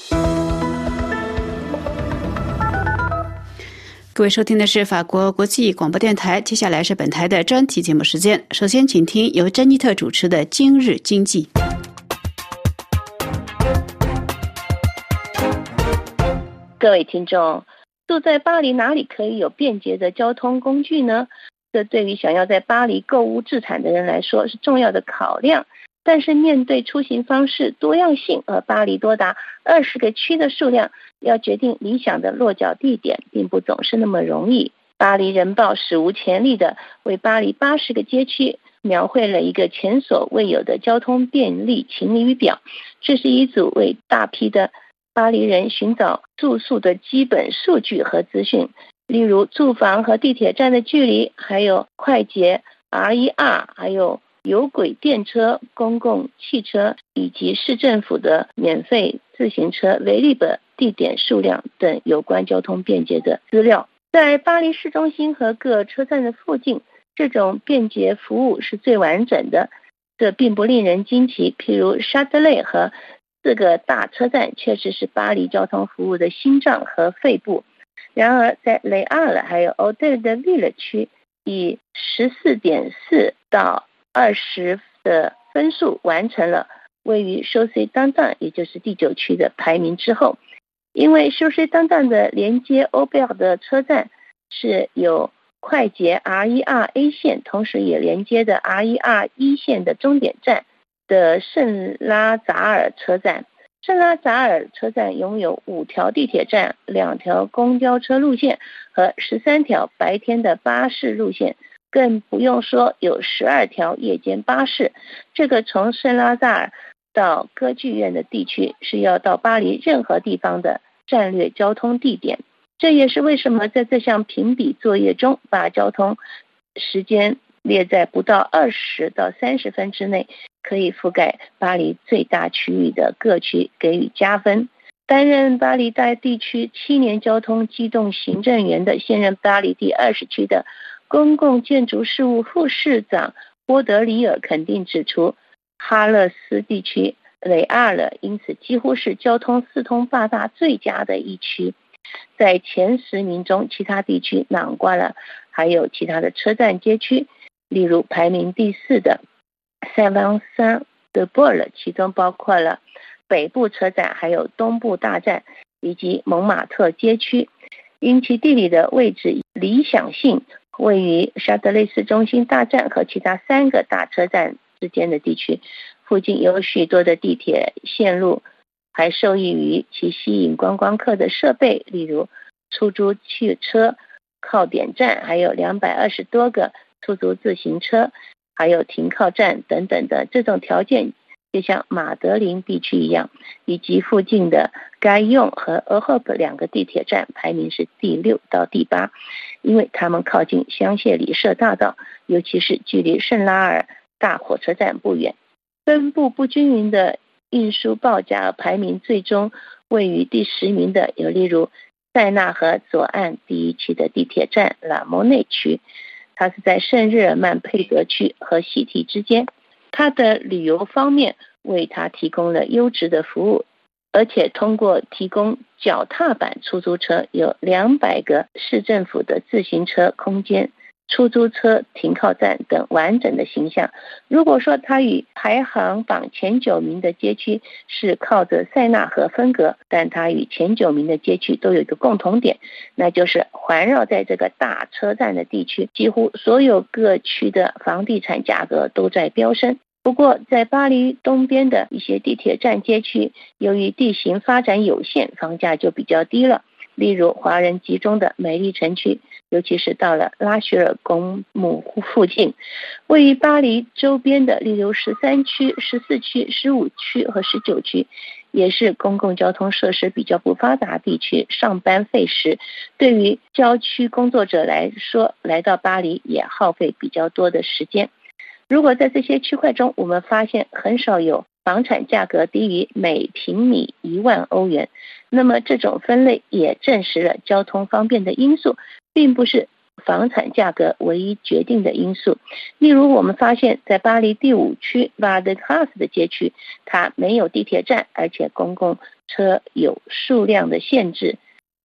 各位收听的是法国国际广播电台，接下来是本台的专题节目时间。首先，请听由珍妮特主持的《今日经济》。各位听众，住在巴黎哪里可以有便捷的交通工具呢？这对于想要在巴黎购物置产的人来说是重要的考量。但是面对出行方式多样性和巴黎多达二十个区的数量，要决定理想的落脚地点，并不总是那么容易。巴黎人报史无前例的为巴黎八十个街区描绘了一个前所未有的交通便利晴雨表。这是一组为大批的巴黎人寻找住宿的基本数据和资讯。例如住房和地铁站的距离，还有快捷 RER，还有有轨电车、公共汽车以及市政府的免费自行车 v i b 地点数量等有关交通便捷的资料。在巴黎市中心和各车站的附近，这种便捷服务是最完整的。这并不令人惊奇。譬如沙德勒和四个大车站确实是巴黎交通服务的心脏和肺部。然而，在雷阿尔还有欧德的利勒区，以十四点四到二十的分数完成了位于休斯当当，也就是第九区的排名之后。因为休斯当当的连接欧贝尔的车站是有快捷 RER A 线，同时也连接的 RER 一线的终点站的圣拉扎尔车站。圣拉扎尔车站拥有五条地铁站、两条公交车路线和十三条白天的巴士路线，更不用说有十二条夜间巴士。这个从圣拉扎尔到歌剧院的地区是要到巴黎任何地方的战略交通地点。这也是为什么在这项评比作业中，把交通时间列在不到二十到三十分之内。可以覆盖巴黎最大区域的各区给予加分。担任巴黎大地区七年交通机动行政员的现任巴黎第二十区的公共建筑事务副市长波德里尔肯定指出，哈勒斯地区雷阿尔因此几乎是交通四通八达最佳的一区。在前十名中，其他地区囊括了还有其他的车站街区，例如排名第四的。塞翁山的波尔，其中包括了北部车站、还有东部大站以及蒙马特街区。因其地理的位置理想性，位于沙德雷斯中心大站和其他三个大车站之间的地区，附近有许多的地铁线路，还受益于其吸引观光客的设备，例如出租汽车靠点站，还有两百二十多个出租自行车，还有停靠站等等的这种条件。就像马德林地区一样，以及附近的该用和俄赫普两个地铁站排名是第六到第八，因为他们靠近香榭里舍大道，尤其是距离圣拉尔大火车站不远。分布不均匀的运输报价排名最终位于第十名的有例如塞纳河左岸第一区的地铁站拉莫内区，它是在圣日耳曼佩格区和喜提之间。它的旅游方面为它提供了优质的服务，而且通过提供脚踏板出租车，有两百个市政府的自行车空间。出租车停靠站等完整的形象。如果说它与排行榜前九名的街区是靠着塞纳河分隔，但它与前九名的街区都有一个共同点，那就是环绕在这个大车站的地区，几乎所有各区的房地产价格都在飙升。不过，在巴黎东边的一些地铁站街区，由于地形发展有限，房价就比较低了。例如，华人集中的美丽城区。尤其是到了拉雪尔公墓附近，位于巴黎周边的，例如十三区、十四区、十五区和十九区，也是公共交通设施比较不发达地区，上班费时。对于郊区工作者来说，来到巴黎也耗费比较多的时间。如果在这些区块中，我们发现很少有房产价格低于每平米一万欧元，那么这种分类也证实了交通方便的因素。并不是房产价格唯一决定的因素。例如，我们发现，在巴黎第五区瓦德卡斯的街区，它没有地铁站，而且公共车有数量的限制，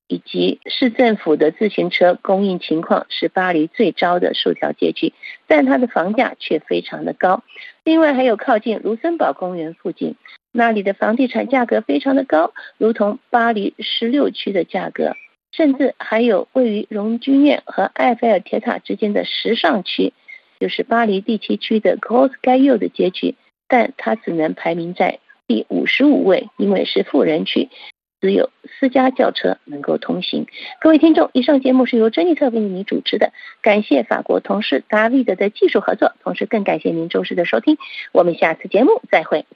以及市政府的自行车供应情况是巴黎最糟的数条街区，但它的房价却非常的高。另外，还有靠近卢森堡公园附近，那里的房地产价格非常的高，如同巴黎十六区的价格。甚至还有位于荣军院和埃菲尔铁塔之间的时尚区，就是巴黎第七区的 c o s g a y o 的街区，但它只能排名在第五十五位，因为是富人区，只有私家轿车能够通行。各位听众，以上节目是由珍妮特为您主持的，感谢法国同事达维德的技术合作，同时更感谢您周四的收听，我们下次节目再会。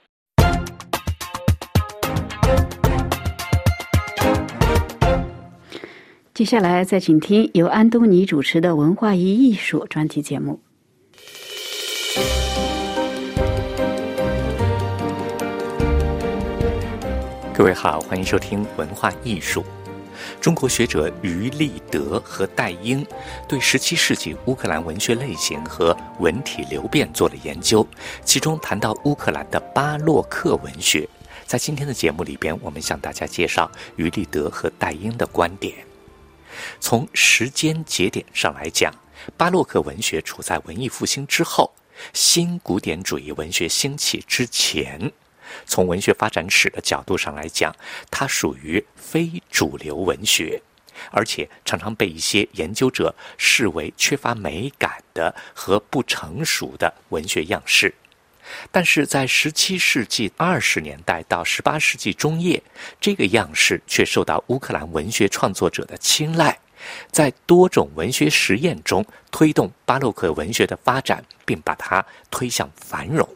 接下来再请听由安东尼主持的文化与艺术专题节目。各位好，欢迎收听文化艺术。中国学者于立德和戴英对十七世纪乌克兰文学类型和文体流变做了研究，其中谈到乌克兰的巴洛克文学。在今天的节目里边，我们向大家介绍于立德和戴英的观点。从时间节点上来讲，巴洛克文学处在文艺复兴之后，新古典主义文学兴起之前。从文学发展史的角度上来讲，它属于非主流文学，而且常常被一些研究者视为缺乏美感的和不成熟的文学样式。但是在17世纪20年代到18世纪中叶，这个样式却受到乌克兰文学创作者的青睐，在多种文学实验中推动巴洛克文学的发展，并把它推向繁荣。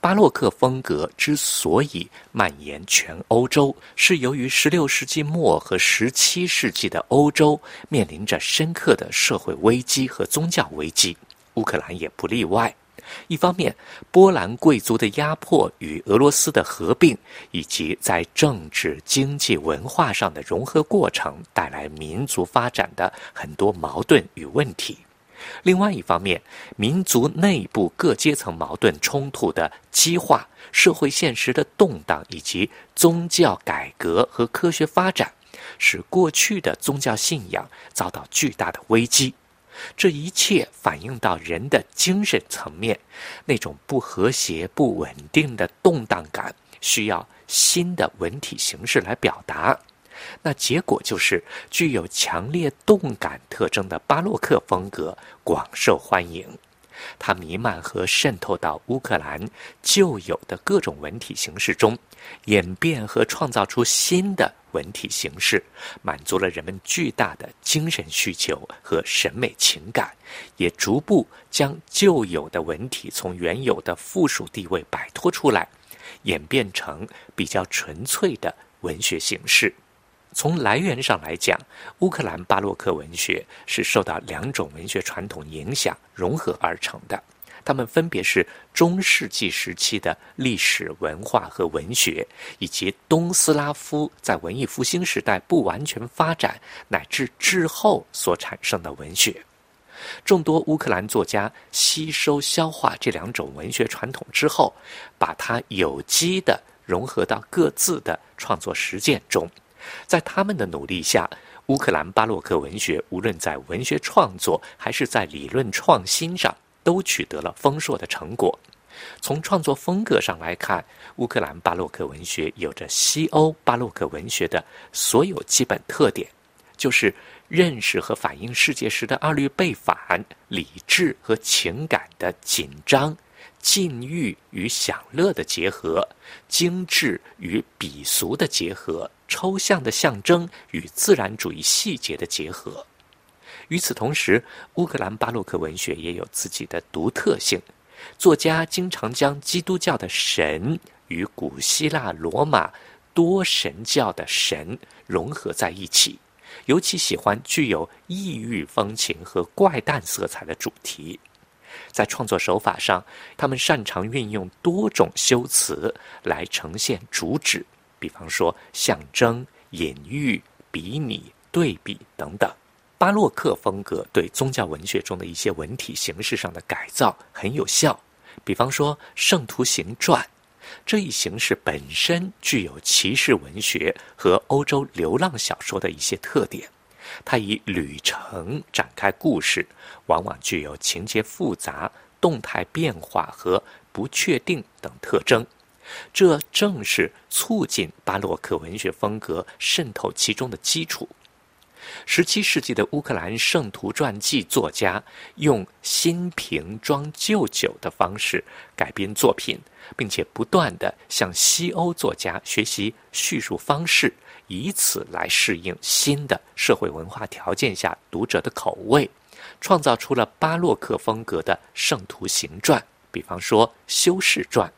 巴洛克风格之所以蔓延全欧洲，是由于16世纪末和17世纪的欧洲面临着深刻的社会危机和宗教危机，乌克兰也不例外。一方面，波兰贵族的压迫与俄罗斯的合并，以及在政治、经济、文化上的融合过程，带来民族发展的很多矛盾与问题；另外一方面，民族内部各阶层矛盾冲突的激化、社会现实的动荡，以及宗教改革和科学发展，使过去的宗教信仰遭到巨大的危机。这一切反映到人的精神层面，那种不和谐、不稳定的动荡感，需要新的文体形式来表达。那结果就是具有强烈动感特征的巴洛克风格广受欢迎。它弥漫和渗透到乌克兰旧有的各种文体形式中，演变和创造出新的文体形式，满足了人们巨大的精神需求和审美情感，也逐步将旧有的文体从原有的附属地位摆脱出来，演变成比较纯粹的文学形式。从来源上来讲，乌克兰巴洛克文学是受到两种文学传统影响融合而成的，它们分别是中世纪时期的历史文化和文学，以及东斯拉夫在文艺复兴时代不完全发展乃至之后所产生的文学。众多乌克兰作家吸收消化这两种文学传统之后，把它有机地融合到各自的创作实践中。在他们的努力下，乌克兰巴洛克文学无论在文学创作还是在理论创新上，都取得了丰硕的成果。从创作风格上来看，乌克兰巴洛克文学有着西欧巴洛克文学的所有基本特点，就是认识和反映世界时的二律背反、理智和情感的紧张。禁欲与享乐的结合，精致与鄙俗的结合，抽象的象征与自然主义细节的结合。与此同时，乌克兰巴洛克文学也有自己的独特性。作家经常将基督教的神与古希腊、罗马多神教的神融合在一起，尤其喜欢具有异域风情和怪诞色彩的主题。在创作手法上，他们擅长运用多种修辞来呈现主旨，比方说象征、隐喻、比拟、对比等等。巴洛克风格对宗教文学中的一些文体形式上的改造很有效，比方说《圣徒行传》这一形式本身具有骑士文学和欧洲流浪小说的一些特点。它以旅程展开故事，往往具有情节复杂、动态变化和不确定等特征。这正是促进巴洛克文学风格渗透其中的基础。十七世纪的乌克兰圣徒传记作家用新瓶装旧酒的方式改编作品，并且不断地向西欧作家学习叙述方式。以此来适应新的社会文化条件下读者的口味，创造出了巴洛克风格的《圣徒行传》，比方说《修士传》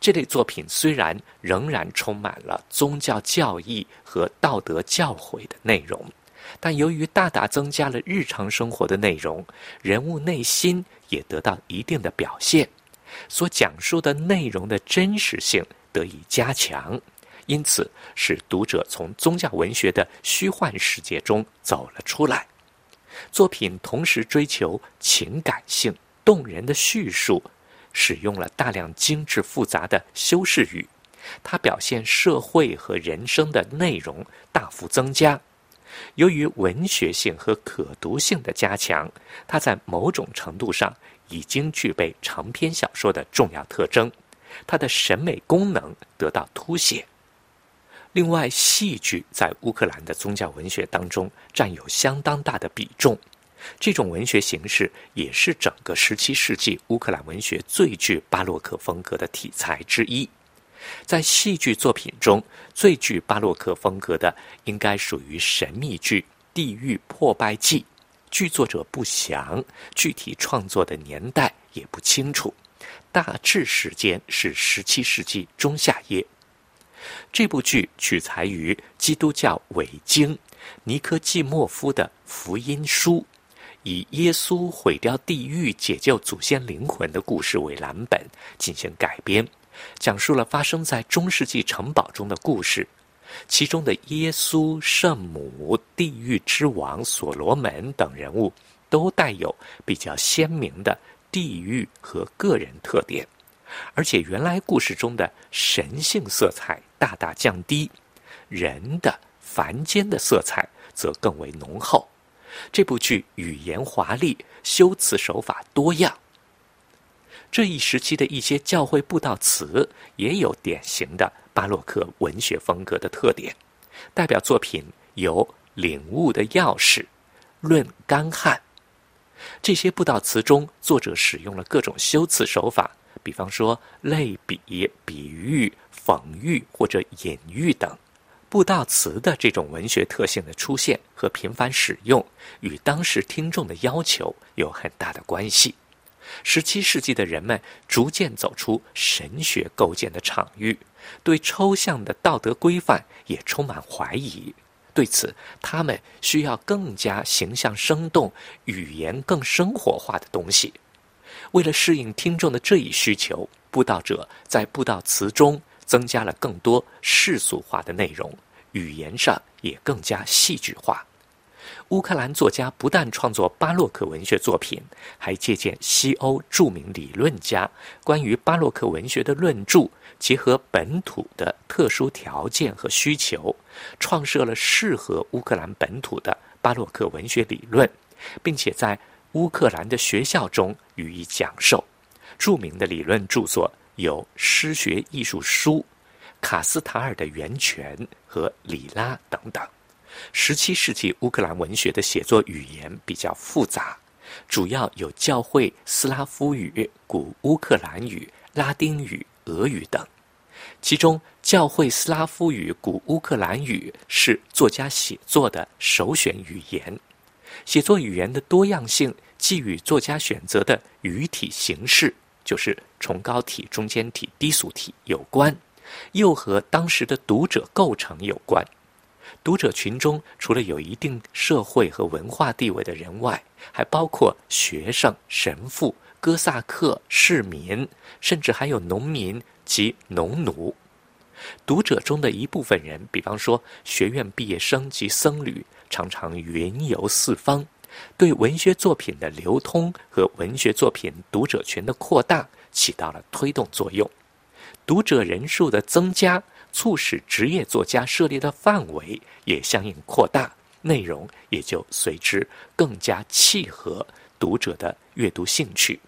这类作品，虽然仍然充满了宗教教义和道德教诲的内容，但由于大大增加了日常生活的内容，人物内心也得到一定的表现，所讲述的内容的真实性得以加强。因此，使读者从宗教文学的虚幻世界中走了出来。作品同时追求情感性、动人的叙述，使用了大量精致复杂的修饰语。它表现社会和人生的内容大幅增加。由于文学性和可读性的加强，它在某种程度上已经具备长篇小说的重要特征。它的审美功能得到凸显。另外，戏剧在乌克兰的宗教文学当中占有相当大的比重。这种文学形式也是整个17世纪乌克兰文学最具巴洛克风格的题材之一。在戏剧作品中最具巴洛克风格的，应该属于神秘剧《地狱破败记》。剧作者不详，具体创作的年代也不清楚，大致时间是17世纪中下叶。这部剧取材于基督教伪经尼科季莫夫的福音书，以耶稣毁掉地狱、解救祖先灵魂的故事为蓝本进行改编，讲述了发生在中世纪城堡中的故事。其中的耶稣、圣母、地狱之王所罗门等人物，都带有比较鲜明的地域和个人特点。而且，原来故事中的神性色彩大大降低，人的凡间的色彩则更为浓厚。这部剧语言华丽，修辞手法多样。这一时期的一些教会布道词也有典型的巴洛克文学风格的特点，代表作品有《领悟的钥匙》《论干旱》。这些布道词中，作者使用了各种修辞手法，比方说类比、比喻、讽喻或者隐喻等。布道词的这种文学特性的出现和频繁使用，与当时听众的要求有很大的关系。十七世纪的人们逐渐走出神学构建的场域，对抽象的道德规范也充满怀疑。对此，他们需要更加形象生动、语言更生活化的东西。为了适应听众的这一需求，布道者在布道词中增加了更多世俗化的内容，语言上也更加戏剧化。乌克兰作家不但创作巴洛克文学作品，还借鉴西欧著名理论家关于巴洛克文学的论著，结合本土的特殊条件和需求，创设了适合乌克兰本土的巴洛克文学理论，并且在乌克兰的学校中予以讲授。著名的理论著作有《诗学艺术书》《卡斯塔尔的源泉》和《里拉》等等。十七世纪乌克兰文学的写作语言比较复杂，主要有教会斯拉夫语、古乌克兰语、拉丁语、俄语等。其中，教会斯拉夫语、古乌克兰语是作家写作的首选语言。写作语言的多样性，既与作家选择的语体形式，就是崇高体、中间体、低俗体有关，又和当时的读者构成有关。读者群中，除了有一定社会和文化地位的人外，还包括学生、神父、哥萨克、市民，甚至还有农民及农奴。读者中的一部分人，比方说学院毕业生及僧侣，常常云游四方，对文学作品的流通和文学作品读者群的扩大起到了推动作用。读者人数的增加。促使职业作家涉猎的范围也相应扩大，内容也就随之更加契合读者的阅读兴趣。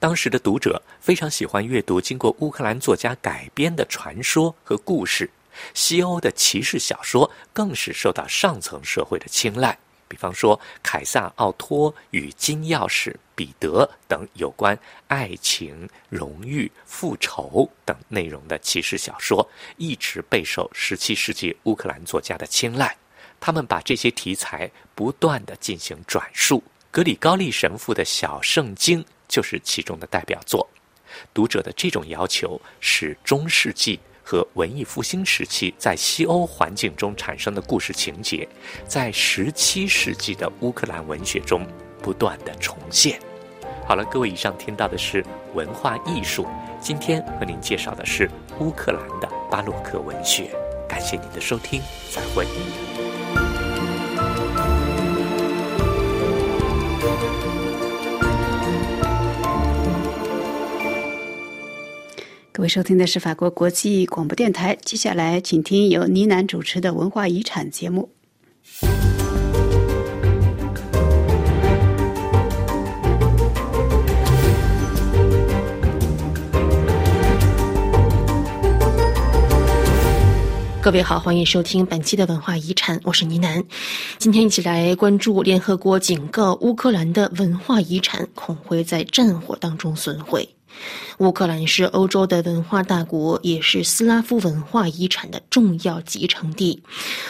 当时的读者非常喜欢阅读经过乌克兰作家改编的传说和故事，西欧的骑士小说更是受到上层社会的青睐。比方说，凯撒奥托与金钥匙彼得等有关爱情、荣誉、复仇等内容的骑士小说，一直备受十七世纪乌克兰作家的青睐。他们把这些题材不断的进行转述。格里高利神父的小圣经就是其中的代表作。读者的这种要求，使中世纪。和文艺复兴时期在西欧环境中产生的故事情节，在十七世纪的乌克兰文学中不断的重现。好了，各位，以上听到的是文化艺术。今天和您介绍的是乌克兰的巴洛克文学。感谢您的收听，再会。各位收听的是法国国际广播电台。接下来，请听由倪楠主持的文化遗产节目。各位好，欢迎收听本期的文化遗产，我是倪楠。今天一起来关注联合国警告乌克兰的文化遗产恐会在战火当中损毁。乌克兰是欧洲的文化大国，也是斯拉夫文化遗产的重要集成地。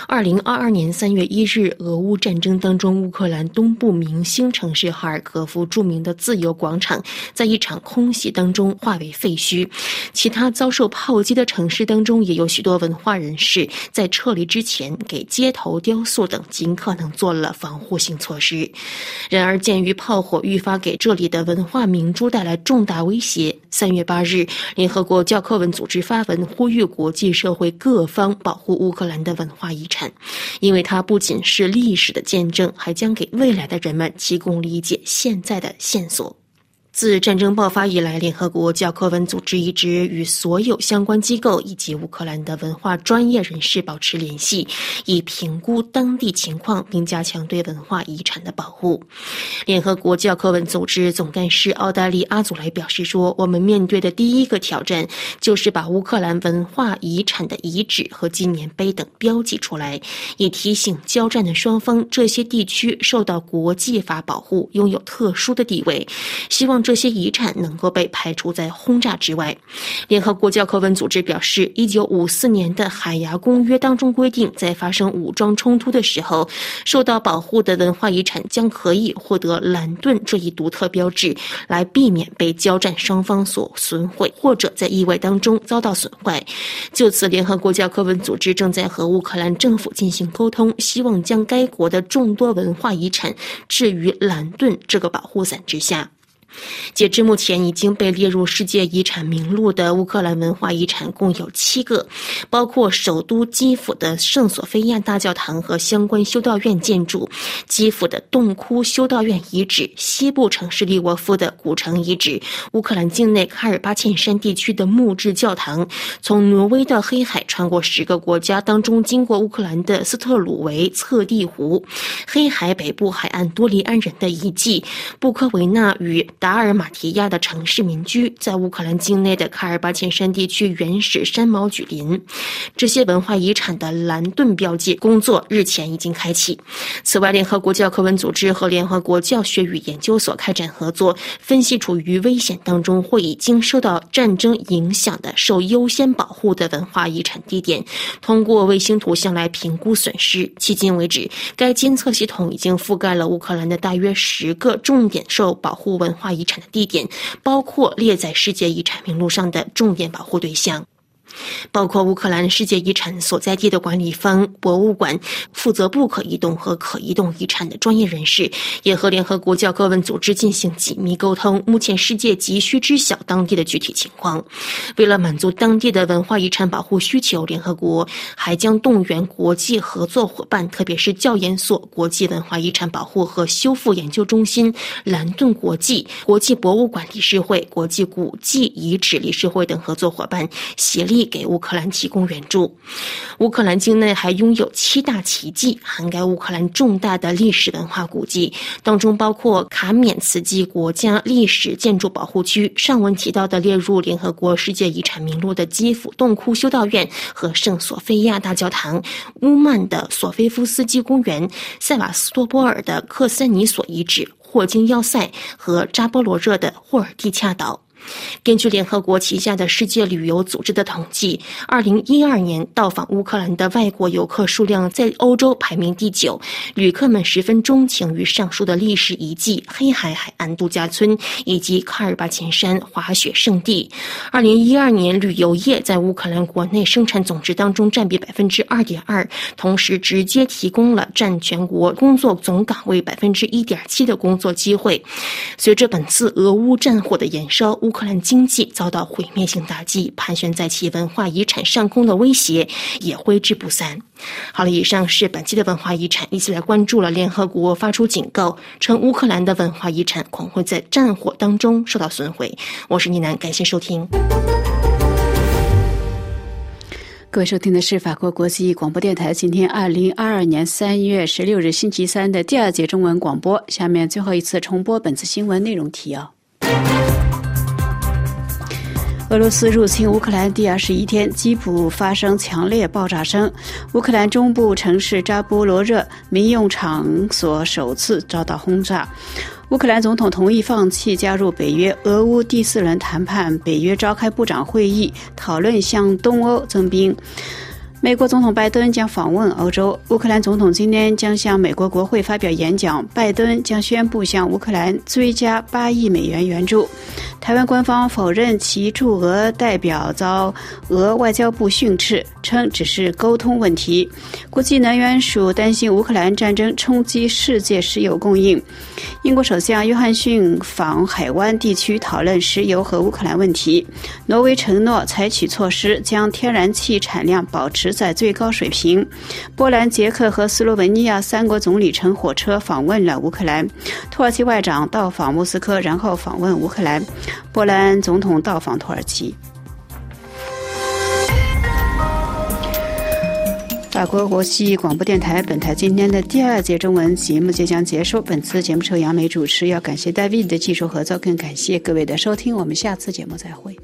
二零二二年三月一日，俄乌战争当中，乌克兰东部明星城市哈尔科夫著名的自由广场在一场空袭当中化为废墟。其他遭受炮击的城市当中，也有许多文化人士在撤离之前给街头雕塑等尽可能做了防护性措施。然而，鉴于炮火愈发给这里的文化明珠带来重大威胁。三月八日，联合国教科文组织发文呼吁国际社会各方保护乌克兰的文化遗产，因为它不仅是历史的见证，还将给未来的人们提供理解现在的线索。自战争爆发以来，联合国教科文组织一直与所有相关机构以及乌克兰的文化专业人士保持联系，以评估当地情况，并加强对文化遗产的保护。联合国教科文组织总干事奥黛丽·阿祖莱表示说：“我们面对的第一个挑战，就是把乌克兰文化遗产的遗址和纪念碑等标记出来，以提醒交战的双方，这些地区受到国际法保护，拥有特殊的地位。希望。”这些遗产能够被排除在轰炸之外。联合国教科文组织表示，一九五四年的海牙公约当中规定，在发生武装冲突的时候，受到保护的文化遗产将可以获得蓝盾这一独特标志，来避免被交战双方所损毁，或者在意外当中遭到损坏。就此，联合国教科文组织正在和乌克兰政府进行沟通，希望将该国的众多文化遗产置于蓝盾这个保护伞之下。截至目前，已经被列入世界遗产名录的乌克兰文化遗产共有七个，包括首都基辅的圣索菲亚大教堂和相关修道院建筑、基辅的洞窟修道院遗址、西部城市利沃夫的古城遗址、乌克兰境内卡尔巴沁山地区的木质教堂、从挪威到黑海穿过十个国家当中经过乌克兰的斯特鲁维测地湖、黑海北部海岸多利安人的遗迹、布科维纳与。达尔马提亚的城市民居，在乌克兰境内的卡尔巴阡山地区原始山毛榉林，这些文化遗产的蓝盾标记工作日前已经开启。此外，联合国教科文组织和联合国教学与研究所开展合作，分析处于危险当中或已经受到战争影响的受优先保护的文化遗产地点，通过卫星图像来评估损失。迄今为止，该监测系统已经覆盖了乌克兰的大约十个重点受保护文化。遗产的地点包括列在世界遗产名录上的重点保护对象。包括乌克兰世界遗产所在地的管理方、博物馆负责不可移动和可移动遗产的专业人士，也和联合国教科文组织进行紧密沟通。目前，世界急需知晓当地的具体情况。为了满足当地的文化遗产保护需求，联合国还将动员国际合作伙伴，特别是教研所、国际文化遗产保护和修复研究中心、蓝盾国际、国际博物馆理事会、国际古迹遗址理事会等合作伙伴协力。给乌克兰提供援助。乌克兰境内还拥有七大奇迹，涵盖乌克兰重大的历史文化古迹，当中包括卡缅茨基国家历史建筑保护区。上文提到的列入联合国世界遗产名录的基辅洞窟修道院和圣索菲亚大教堂，乌曼的索菲夫斯基公园，塞瓦斯托波尔的克森尼索遗址，霍金要塞和扎波罗热的霍尔蒂恰岛。根据联合国旗下的世界旅游组织的统计，二零一二年到访乌克兰的外国游客数量在欧洲排名第九。旅客们十分钟情于上述的历史遗迹、黑海海岸度假村以及卡尔巴阡山滑雪胜地。二零一二年，旅游业在乌克兰国内生产总值当中占比百分之二点二，同时直接提供了占全国工作总岗位百分之一点七的工作机会。随着本次俄乌战火的延烧，乌乌克兰经济遭到毁灭性打击，盘旋在其文化遗产上空的威胁也挥之不散。好了，以上是本期的文化遗产，一起来关注了联合国发出警告，称乌克兰的文化遗产恐会在战火当中受到损毁。我是倪楠，感谢收听。各位收听的是法国国际广播电台今天二零二二年三月十六日星期三的第二节中文广播。下面最后一次重播本次新闻内容提要。俄罗斯入侵乌克兰第二十一天，基辅发生强烈爆炸声。乌克兰中部城市扎波罗热民用场所首次遭到轰炸。乌克兰总统同意放弃加入北约。俄乌第四轮谈判，北约召开部长会议，讨论向东欧增兵。美国总统拜登将访问欧洲。乌克兰总统今天将向美国国会发表演讲。拜登将宣布向乌克兰追加八亿美元援助。台湾官方否认其驻俄代表遭俄外交部训斥，称只是沟通问题。国际能源署担心乌克兰战争冲击世界石油供应。英国首相约翰逊访海湾地区讨论石油和乌克兰问题。挪威承诺采取措施将天然气产量保持。在最高水平。波兰、捷克和斯洛文尼亚三国总理乘火车访问了乌克兰。土耳其外长到访莫斯科，然后访问乌克兰。波兰总统到访土耳其。法国国际广播电台本台今天的第二节中文节目即将结束。本次节目由杨梅主持，要感谢 David 的技术合作，更感谢各位的收听。我们下次节目再会。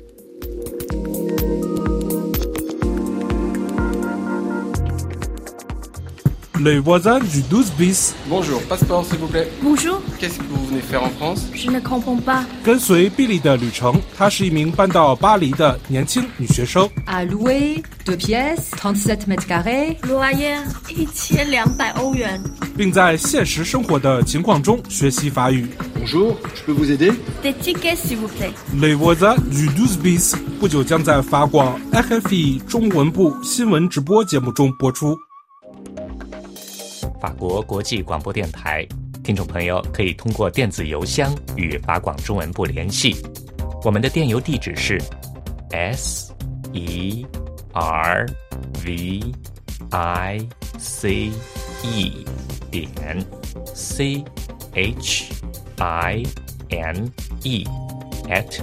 Les voisins du 12 bis. Bonjour, passeport s'il vous plaît. Bonjour. Qu'est-ce que vous venez faire en France Je ne comprends pas. 跟随比利的旅程，她是一名搬到巴黎的年轻女学生。 À louer, deux pièces, 37 mètres carrés. Loyer 一千两百欧元。并在现实生活的情况中学习法语。 Bonjour, je peux vous aider Des tickets s'il vous plaît. Les voisins du 12 bis 不久将在法广 FFE 中文部新闻直播节目中播出。 法国国际广播电台，听众朋友可以通过电子邮箱与法广中文部联系，我们的电邮地址是 s e r v i c e 点 c h i n e at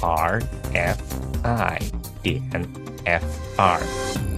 r f i 点 f r。